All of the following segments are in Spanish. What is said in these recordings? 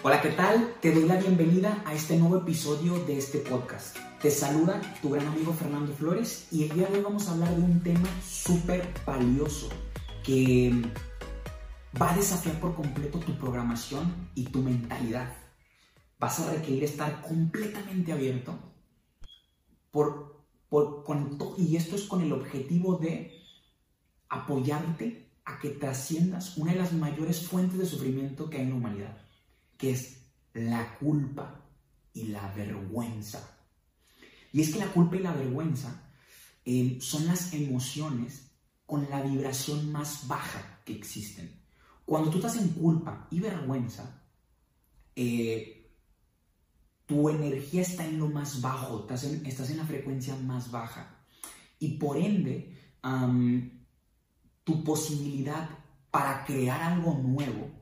Hola, ¿qué tal? Te doy la bienvenida a este nuevo episodio de este podcast. Te saluda tu gran amigo Fernando Flores y el día de hoy vamos a hablar de un tema súper valioso que va a desafiar por completo tu programación y tu mentalidad. Vas a requerir estar completamente abierto y esto es con el objetivo de apoyarte a que trasciendas una de las mayores fuentes de sufrimiento que hay en la humanidad que es la culpa y la vergüenza. Y es que la culpa y la vergüenza eh, son las emociones con la vibración más baja que existen. Cuando tú estás en culpa y vergüenza, eh, tu energía está en lo más bajo, estás en, estás en la frecuencia más baja. Y por ende, tu posibilidad para crear algo nuevo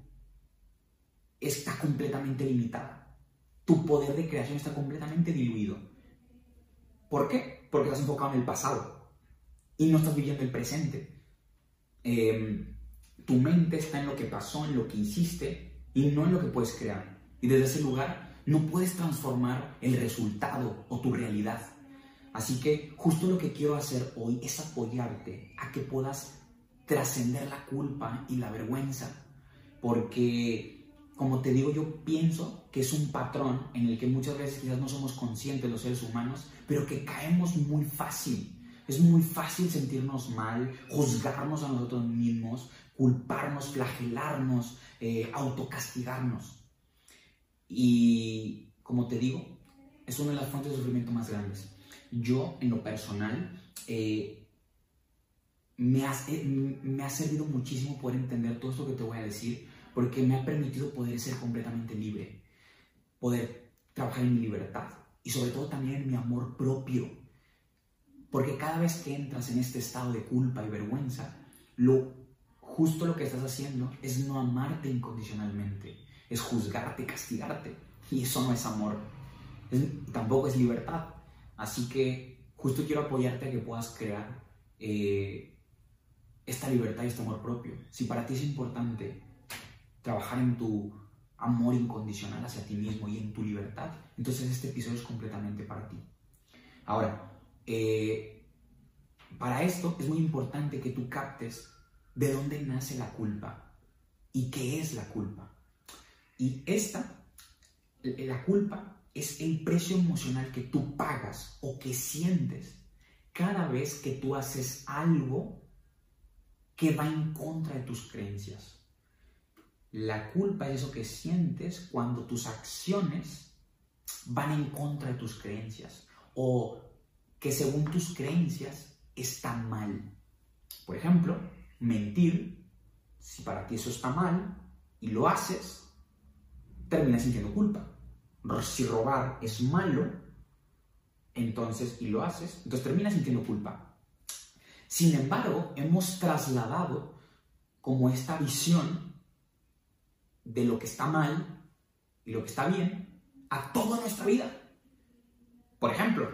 está completamente limitada. Tu poder de creación está completamente diluido. ¿Por qué? Porque estás enfocado en el pasado y no estás viviendo el presente. Em, tu mente está en lo que pasó, en lo que hiciste y no en lo que puedes crear. Y desde ese lugar no puedes transformar el resultado o tu realidad. Así que justo lo que quiero hacer hoy es apoyarte a que puedas trascender la culpa y la vergüenza. Porque como te digo, yo pienso que es un patrón en el que muchas veces quizás no somos conscientes los seres humanos, pero que caemos muy fácil. Es muy fácil sentirnos mal, juzgarnos a nosotros mismos, culparnos, flagelarnos, eh, autocastigarnos. Y como te digo, es una de las fuentes de sufrimiento más grandes. Yo, en lo personal, eh, me, ha, eh, me ha servido muchísimo poder entender todo esto que te voy a decir, porque me ha permitido poder ser completamente libre, poder trabajar en mi libertad y sobre todo también en mi amor propio. Porque cada vez que entras en este estado de culpa y vergüenza, lo justo lo que estás haciendo es no amarte incondicionalmente, es juzgarte, castigarte. Y eso no es amor, tampoco es libertad. Así que justo quiero apoyarte a que puedas crear eh, esta libertad y este amor propio. Si para ti es importante trabajar en tu amor incondicional hacia ti mismo y en tu libertad, entonces este episodio es completamente para ti. Ahora, eh, para esto es muy importante que tú captes de dónde nace la culpa y qué es la culpa. Y esta, la culpa, es el precio emocional que tú pagas o que sientes cada vez que tú haces algo que va en contra de tus creencias. La culpa es eso que sientes cuando tus acciones van en contra de tus creencias o que según tus creencias está mal. Por ejemplo, mentir, si para ti eso está mal y lo haces, terminas sintiendo culpa. Si robar es malo, entonces, y lo haces, entonces terminas sintiendo culpa. Sin embargo, hemos trasladado como esta visión de lo que está mal y lo que está bien a toda nuestra vida. Por ejemplo,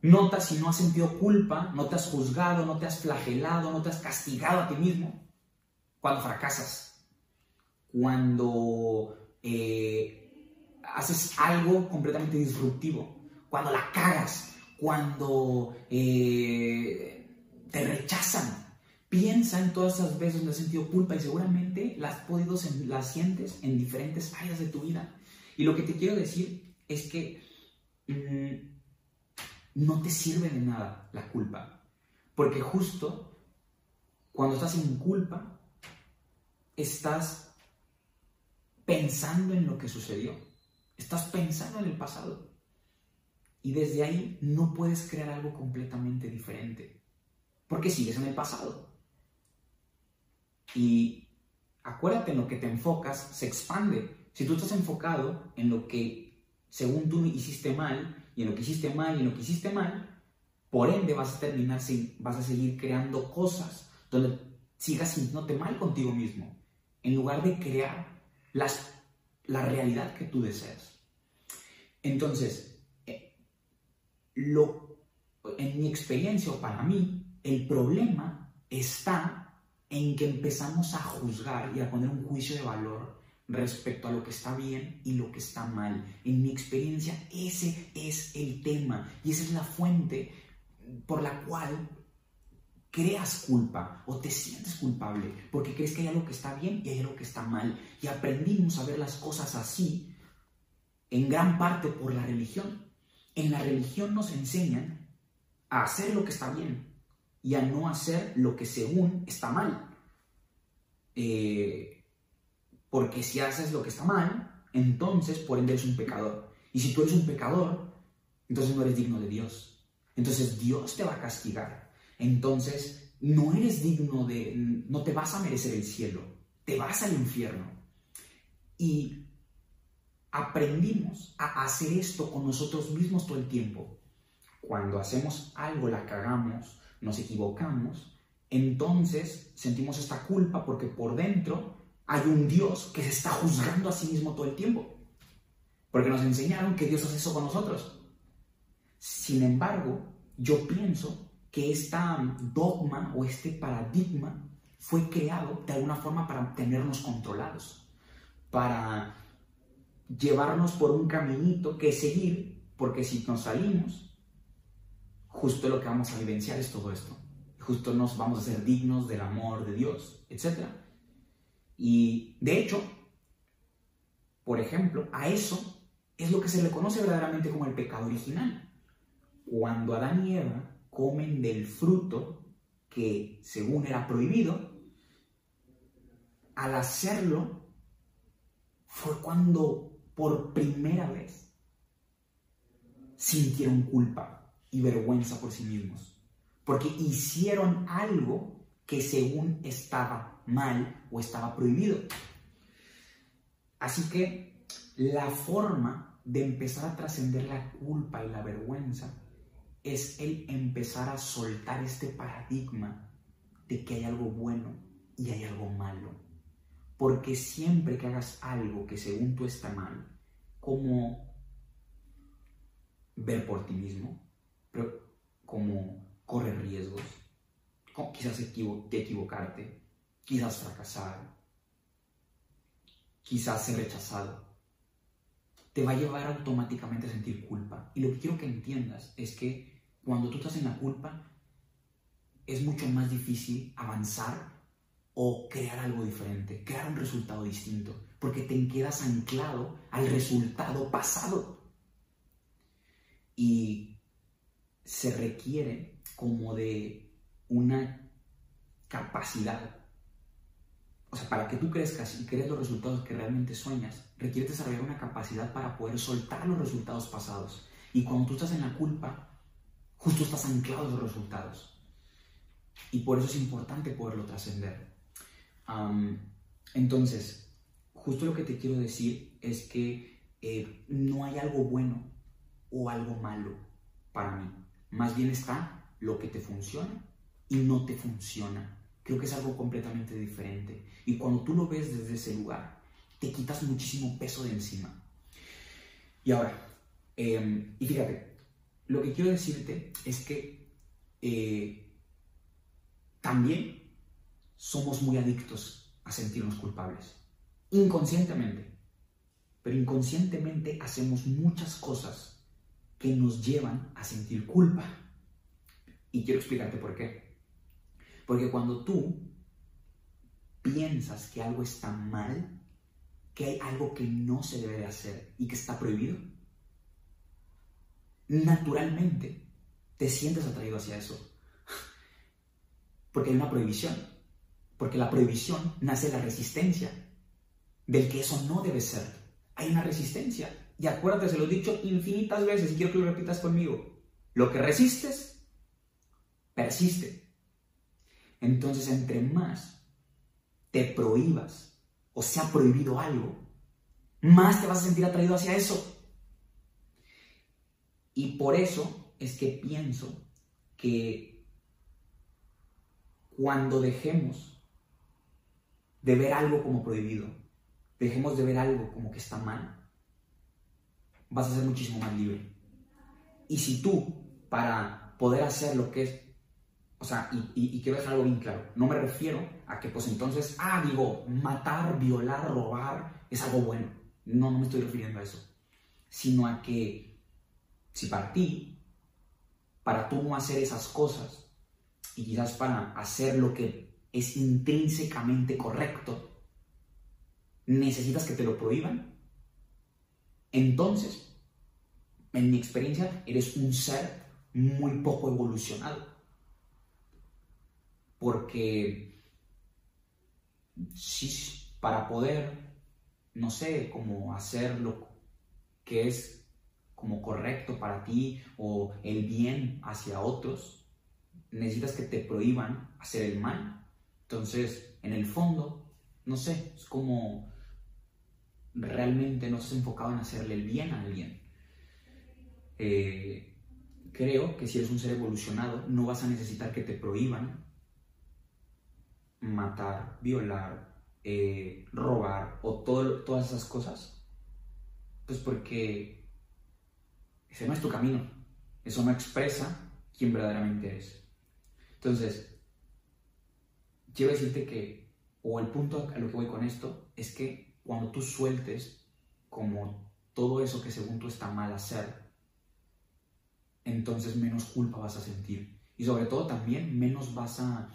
nota si no has sentido culpa, no te has juzgado, no te has flagelado, no te has castigado a ti mismo cuando fracasas, cuando eh, haces algo completamente disruptivo, cuando la cagas, cuando eh, te rechazan, Piensa en todas esas veces donde has sentido culpa y seguramente las, podido, las sientes en diferentes áreas de tu vida. Y lo que te quiero decir es que mm, no te sirve de nada la culpa. Porque justo cuando estás en culpa, estás pensando en lo que sucedió. Estás pensando en el pasado. Y desde ahí no puedes crear algo completamente diferente. Porque sigues en el pasado. Y acuérdate en lo que te enfocas, se expande. Si tú estás enfocado en lo que según tú hiciste mal, y en lo que hiciste mal, y en lo que hiciste mal, por ende vas a terminar, vas a seguir creando cosas donde sigas sintiéndote mal contigo mismo, en lugar de crear las, la realidad que tú deseas. Entonces, eh, lo, en mi experiencia o para mí, el problema está en que empezamos a juzgar y a poner un juicio de valor respecto a lo que está bien y lo que está mal. En mi experiencia, ese es el tema y esa es la fuente por la cual creas culpa o te sientes culpable porque crees que hay algo que está bien y hay algo que está mal. Y aprendimos a ver las cosas así en gran parte por la religión. En la religión nos enseñan a hacer lo que está bien y a no hacer lo que según está mal. Eh, porque si haces lo que está mal, entonces por ende eres un pecador. Y si tú eres un pecador, entonces no eres digno de Dios. Entonces Dios te va a castigar. Entonces no eres digno de, no te vas a merecer el cielo, te vas al infierno. Y aprendimos a hacer esto con nosotros mismos todo el tiempo. Cuando hacemos algo, la cagamos, nos equivocamos, entonces sentimos esta culpa porque por dentro hay un Dios que se está juzgando a sí mismo todo el tiempo. Porque nos enseñaron que Dios hace eso con nosotros. Sin embargo, yo pienso que este dogma o este paradigma fue creado de alguna forma para tenernos controlados, para llevarnos por un caminito que seguir, porque si nos salimos, justo lo que vamos a vivenciar es todo esto. Justo nos vamos a ser dignos del amor de Dios, etc. Y de hecho, por ejemplo, a eso es lo que se le conoce verdaderamente como el pecado original. Cuando Adán y Eva comen del fruto que según era prohibido, al hacerlo fue cuando por primera vez sintieron culpa y vergüenza por sí mismos, porque hicieron algo que según estaba mal o estaba prohibido. Así que la forma de empezar a trascender la culpa y la vergüenza es el empezar a soltar este paradigma de que hay algo bueno y hay algo malo. Porque siempre que hagas algo que según tú está mal, como ver por ti mismo, pero como correr riesgos, quizás te equivocarte, quizás fracasar, quizás ser rechazado, te va a llevar automáticamente a sentir culpa. Y lo que quiero que entiendas es que cuando tú estás en la culpa, es mucho más difícil avanzar o crear algo diferente, crear un resultado distinto, porque te quedas anclado al resultado pasado. Y se requiere como de una capacidad o sea, para que tú crezcas y crees los resultados que realmente sueñas, requiere desarrollar una capacidad para poder soltar los resultados pasados. Y cuando tú estás en la culpa, justo estás anclado en los resultados. Y por eso es importante poderlo trascender. entonces, justo lo que te quiero decir es que eh, no hay algo bueno o algo malo para mí. Más bien está lo que te funciona y no te funciona creo que es algo completamente diferente. Y cuando tú lo ves desde ese lugar, te quitas muchísimo peso de encima. Y ahora, em, y fíjate, lo que quiero decirte es que eh, también somos muy adictos a sentirnos culpables, inconscientemente. Pero inconscientemente hacemos muchas cosas que nos llevan a sentir culpa. Y quiero explicarte por qué. Porque cuando tú piensas que algo está mal, que hay algo que no se debe de hacer y que está prohibido, naturalmente te sientes atraído hacia eso. Porque hay una prohibición. Porque la prohibición nace de la resistencia del que eso no debe ser. Hay una resistencia. Y acuérdate, se lo he dicho infinitas veces y quiero que lo repitas conmigo. Lo que resistes, persiste. Entonces, entre más te prohíbas o se ha prohibido algo, más te vas a sentir atraído hacia eso. Y por eso es que pienso que cuando dejemos de ver algo como prohibido, dejemos de ver algo como que está mal, vas a ser muchísimo más libre. Y si tú, para poder hacer lo que es o sea, y, quiero dejar algo bien claro, no me refiero a que pues entonces, ah, digo, matar, violar, robar es algo bueno. No, no me estoy refiriendo a eso. Sino a que si para ti, para tú no hacer esas cosas, y quizás para hacer lo que es intrínsecamente correcto, necesitas que te lo prohíban, entonces, en mi experiencia, eres un ser muy poco evolucionado. Porque si para poder, no sé, como hacer lo que es como correcto para ti o el bien hacia otros, necesitas que te prohíban hacer el mal. Entonces, en el fondo, no sé, es como realmente no estás enfocado en hacerle el bien a alguien. Eh, creo que si eres un ser evolucionado, no vas a necesitar que te prohíban matar, violar, eh, robar o todas esas cosas. Pues porque ese no es tu camino. Eso no expresa quién verdaderamente eres. Entonces, quiero decirte que, o el punto a lo que voy con esto, es que cuando tú sueltes como todo eso que según tú está mal hacer, entonces menos culpa vas a sentir. Y sobre todo también menos vas a,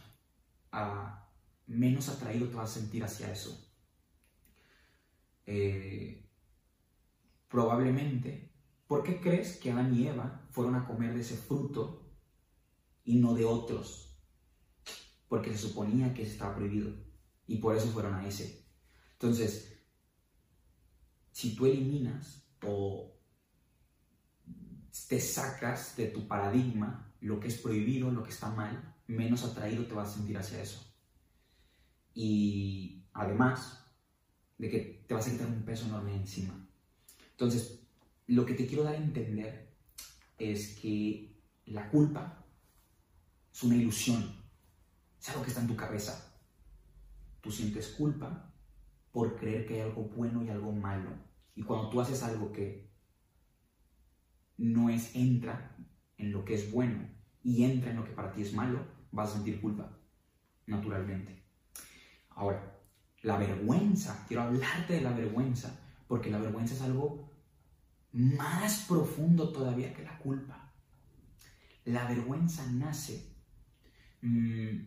menos atraído te vas a sentir hacia eso. Eh, probablemente, ¿por qué crees que Adán y Eva fueron a comer de ese fruto y no de otros? Porque se suponía que estaba prohibido y por eso fueron a ese. Entonces, si tú eliminas o te sacas de tu paradigma lo que es prohibido, lo que está mal, menos atraído te vas a sentir hacia eso. Y además de que te vas a quitar un peso enorme encima. Entonces, lo que te quiero dar a entender es que la culpa es una ilusión, es algo que está en tu cabeza. Tú sientes culpa por creer que hay algo bueno y algo malo. Y cuando tú haces algo que no es entra en lo que es bueno y entra en lo que para ti es malo, vas a sentir culpa, naturalmente. Ahora, la vergüenza, quiero hablarte de la vergüenza, porque la vergüenza es algo más profundo todavía que la culpa. La vergüenza nace mm,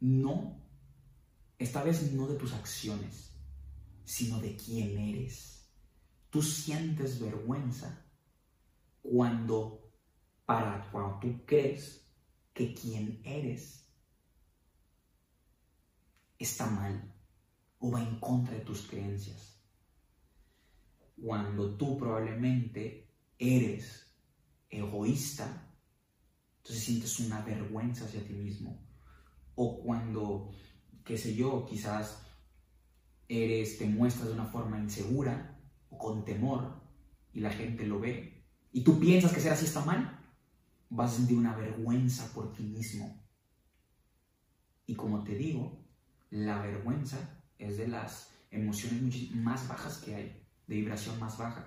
no, esta vez no de tus acciones, sino de quién eres. Tú sientes vergüenza cuando, para cuando tú crees que quien eres está mal o va en contra de tus creencias. Cuando tú probablemente eres egoísta, entonces sientes una vergüenza hacia ti mismo. O cuando, qué sé yo, quizás eres, te muestras de una forma insegura, con temor y la gente lo ve y tú piensas que ser así está mal, vas a sentir una vergüenza por ti mismo. Y como te digo, la vergüenza es de las emociones más bajas que hay, de vibración más baja.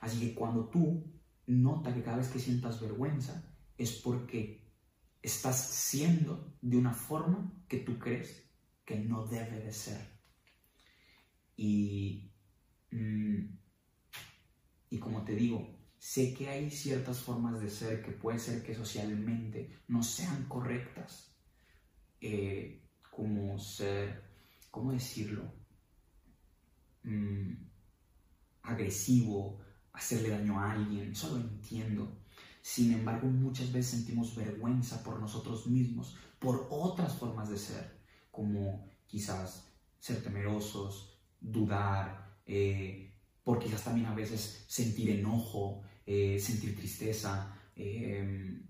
Así que cuando tú nota que cada vez que sientas vergüenza es porque estás siendo de una forma que tú crees que no debe de ser. Y y como te digo, sé que hay ciertas formas de ser que puede ser que socialmente no sean correctas, eh, como ser, ¿cómo decirlo? Mm, agresivo, hacerle daño a alguien, eso lo entiendo. Sin embargo, muchas veces sentimos vergüenza por nosotros mismos, por otras formas de ser, como quizás ser temerosos, dudar, eh, por quizás también a veces sentir enojo, eh, sentir tristeza, em,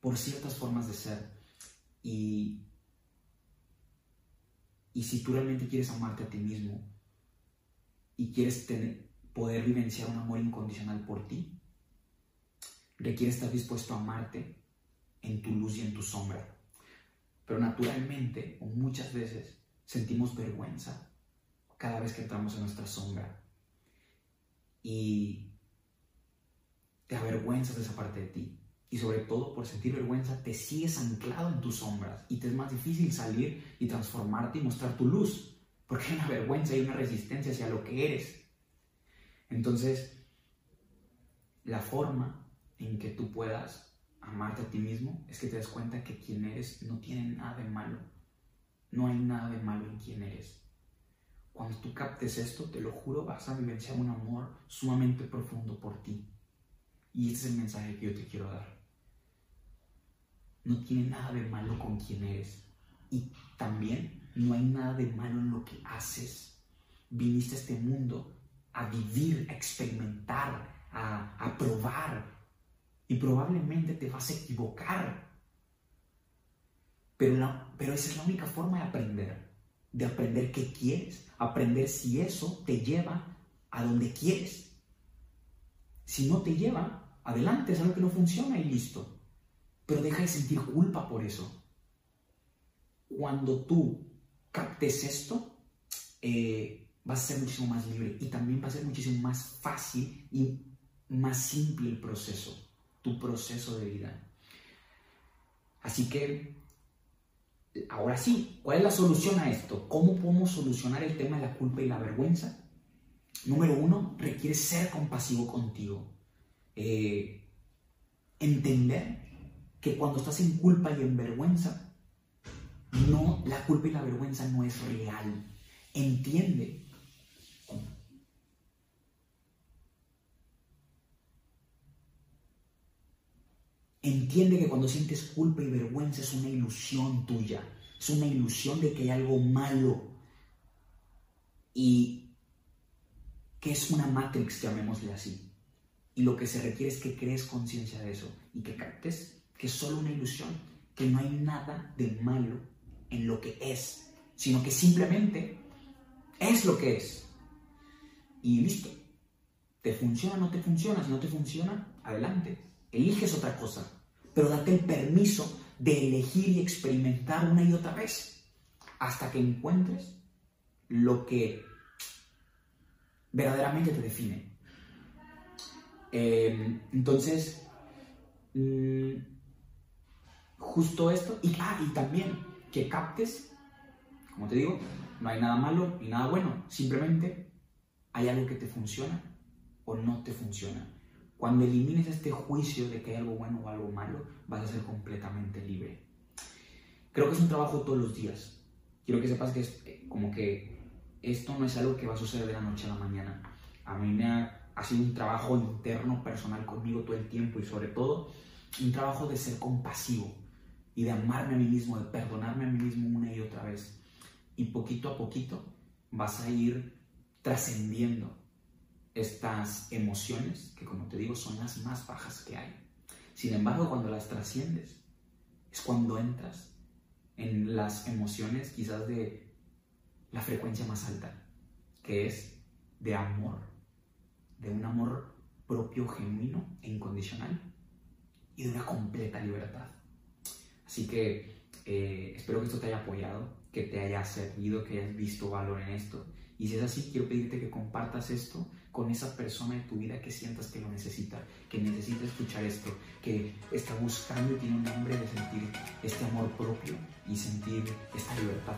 por ciertas formas de ser. Y, si tú realmente quieres amarte a ti mismo y quieres tener, poder vivenciar un amor incondicional por ti, requiere estar dispuesto a amarte en tu luz y en tu sombra. Pero naturalmente, o muchas veces, sentimos vergüenza cada vez que entramos en nuestra sombra. Y te avergüenzas de esa parte de ti. y sobre todo por sentir vergüenza te sigues anclado en tus sombras y te es más difícil salir y transformarte y mostrar tu luz, porque hay una vergüenza y una resistencia hacia lo que eres. Entonces, la forma en que tú puedas amarte a ti mismo es que te des cuenta que quien eres no tiene nada de malo. No hay nada de malo en quien eres. Cuando tú captes esto, te lo juro, vas a vivenciar un amor sumamente profundo por ti. Y ese es el mensaje que yo te quiero dar no tiene nada de malo con quien eres. Y también no hay nada de malo en lo que haces. Viniste a este mundo a vivir, a experimentar, a, probar. Y probablemente te vas a equivocar. Pero, pero esa es la única forma de aprender. De aprender qué quieres. Aprender si eso te lleva a donde quieres. Si no te lleva, adelante, es algo que no funciona y listo pero deja de sentir culpa por eso. Cuando tú captes esto, eh, vas a ser muchísimo más libre y también va a ser muchísimo más fácil y más simple el proceso, tu proceso de vida. Así que, ahora sí, ¿cuál es la solución a esto? ¿Cómo podemos solucionar el tema de la culpa y la vergüenza? Número uno, requiere ser compasivo contigo. Eh, entender que cuando estás en culpa y en vergüenza, no, la culpa y la vergüenza no es real. Entiende. Entiende que cuando sientes culpa y vergüenza es una ilusión tuya, es una ilusión de que hay algo malo y que es una matrix, llamémosle así. Y lo que se requiere es que crees conciencia de eso y que captes que es solo una ilusión, que no hay nada de malo en lo que es, sino que simplemente es lo que es. Y listo. ¿Te funciona no te funciona? Si no te funciona, adelante. Eliges otra cosa. Pero date el permiso de elegir y experimentar una y otra vez hasta que encuentres lo que verdaderamente te define. Eh, entonces, mm, justo esto. Y, ah, y también que captes, como te digo, no hay nada malo ni nada bueno. Simplemente hay algo que te funciona o no te funciona. Cuando elimines este juicio de que hay algo bueno o algo malo, vas a ser completamente libre. Creo que es un trabajo todos los días. Quiero que sepas que es eh, como que esto no es algo que va a suceder de la noche a la mañana. A mí me ha, ha sido un trabajo interno, personal conmigo todo el tiempo y sobre todo un trabajo de ser compasivo y de amarme a mí mismo, de perdonarme a mí mismo una y otra vez. Y poquito a poquito vas a ir trascendiendo estas emociones que, como te digo, son las más bajas que hay. Sin embargo, cuando las trasciendes, es cuando entras en las emociones quizás de la frecuencia más alta, que es de amor, de un amor propio, genuino e incondicional y de una completa libertad. Así que eh, espero que esto te haya apoyado, que te haya servido, que hayas visto valor en esto. Y si es así, quiero pedirte que compartas esto con esa persona de tu vida que sientas que lo necesita, que necesita escuchar esto, que está buscando y tiene un hambre de sentir este amor propio y sentir esta libertad.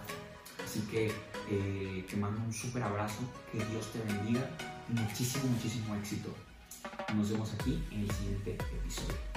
Así que eh, te mando un súper abrazo, que Dios te bendiga y muchísimo, muchísimo éxito. Nos vemos aquí en el siguiente episodio.